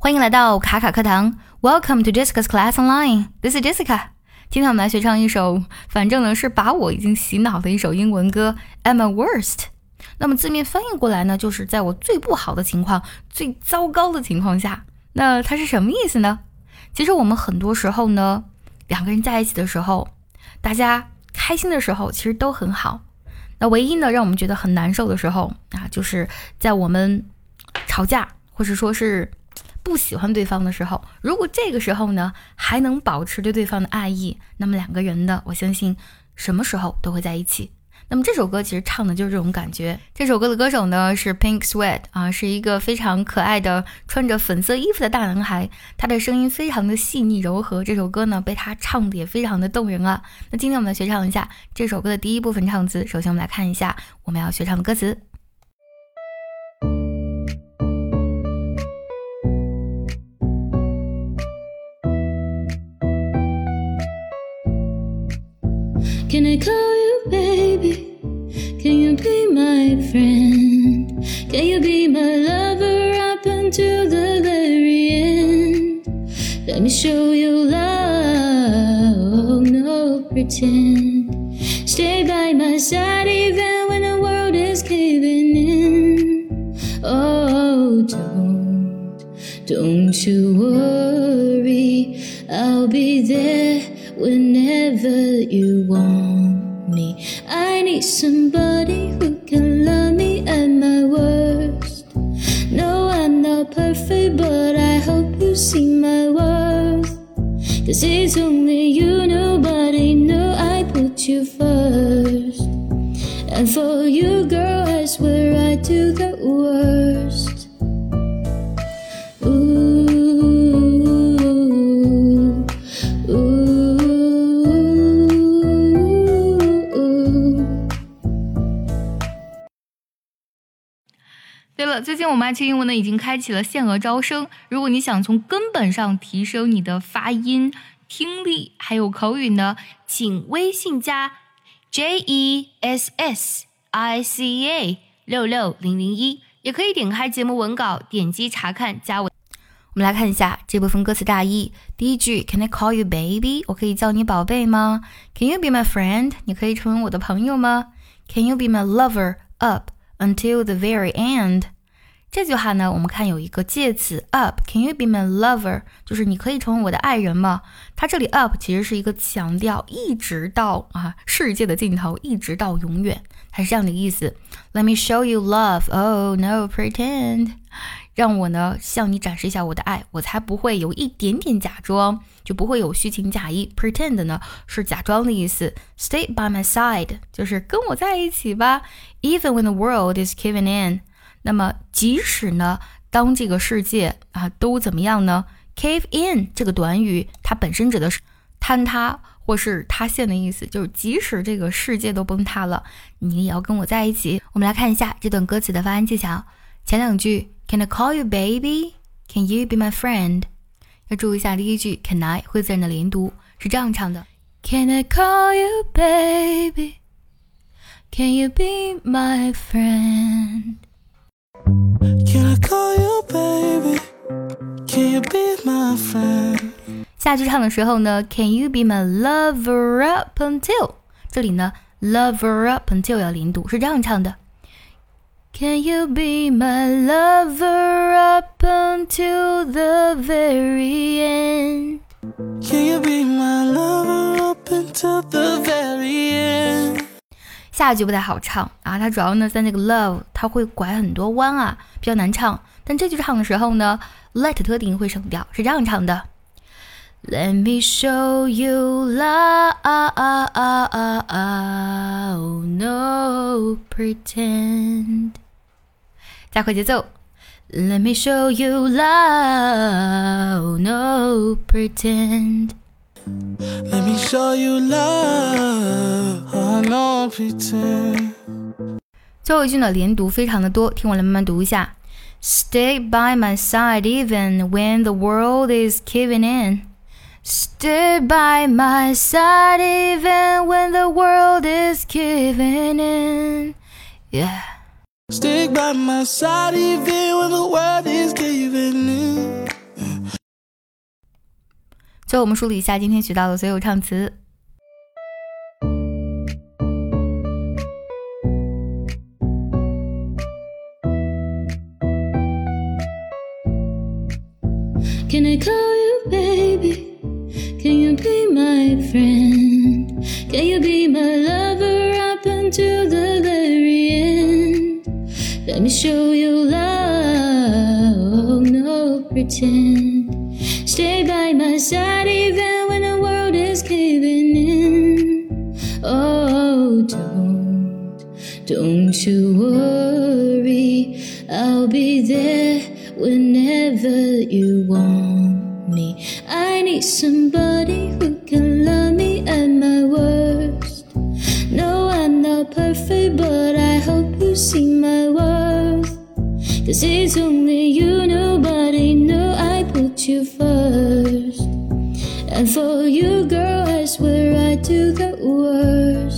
欢迎来到卡卡课堂，Welcome to Jessica's Class Online. This is Jessica. 今天我们来学唱一首，反正呢是把我已经洗脑的一首英文歌《，I'm a Worst》。那么字面翻译过来呢，就是在我最不好的情况、最糟糕的情况下。那它是什么意思呢？其实我们很多时候呢，两个人在一起的时候，大家开心的时候其实都很好。那唯一呢让我们觉得很难受的时候啊，就是在我们吵架或者说是不喜欢对方的时候。如果这个时候呢还能保持对对方的爱意，那么两个人的我相信什么时候都会在一起。那么这首歌其实唱的就是这种感觉。这首歌的歌手呢是 Pink Sweat 啊，是一个非常可爱的穿着粉色衣服的大男孩，他的声音非常的细腻柔和。这首歌呢被他唱的也非常的动人啊。那今天我们来学唱一下这首歌的第一部分唱词。首先我们来看一下我们要学唱的歌词。Can I call you baby? Can you be my friend? Can you be my lover up until the very end? Let me show you love, no pretend. Stay by my side even when the world is caving in. Oh, don't, don't you worry, whenever you want me. I need somebody who can love me at my worst. No, I'm not perfect, but I hope you see my worth. Cause it's only you, nobody 对了，最近我们爱趣英文呢已经开启了限额招生。如果你想从根本上提升你的发音、听力还有口语呢，请微信加 J E S S I C A 六六零零一，也可以点开节目文稿，点击查看加我。我们来看一下这部分歌词大意。第一句，Can I call you baby？我可以叫你宝贝吗？Can you be my friend？你可以成为我的朋友吗？Can you be my lover up until the very end？这句话呢，我们看有一个介词 up，Can you be my lover？就是你可以成为我的爱人吗？它这里 up 其实是一个强调一直到啊世界的尽头，一直到永远，它是这样的意思。Let me show you love，oh no pretend。 让我呢向你展示一下我的爱，我才不会有一点点假装，就不会有虚情假意。Pretend 呢是假装的意思。Stay by my side 就是跟我在一起吧。Even when the world is caving in，那么即使呢当这个世界啊都怎么样呢？Cave in 这个短语它本身指的是坍塌或是塌陷的意思，就是即使这个世界都崩塌了，你也要跟我在一起。我们来看一下这段歌词的发音技巧，前两句。Can I call you baby? Can you be my friend? 要注意一下第一句 Can I 会自然的连读，是这样唱的：Can I call you baby? Can you be my friend? Can I call you baby? Can you be my friend? 下句唱的时候呢，Can you be my lover up until？这里呢，lover up until 要连读，是这样唱的。 Can you be my lover up until the very end? Can you be my lover up until the very end? 下一句不太好唱啊，它主要呢在那个 love，它会拐很多弯啊，比较难唱。但这句唱的时候呢，let 特定会省掉，是这样唱的：Let me show you love, no pretend。 加快节奏，Let me show you love, no pretend。 Let me show you love. Oh, no pretend. 最后一句呢，连读非常的多，听我来慢慢读一下。Stay by my side even when the world is caving in. Stay by my side even when the world is caving in. Yeah. Stick by my side even when the world is giving in. 最后我们梳理一下今天学到的所有唱词。Can I call you baby? Can you be my friend? Can you be my Let me show you love, oh, no pretend. Stay by my side even when the world is caving in. Oh, don't, don't you worry, I'll be there whenever you want me. I need somebody who can love me at my worst. No, I'm not perfect, but I hope you see. Cause it's only you, nobody know I put you first. And for you, girl, I swear I do the worst.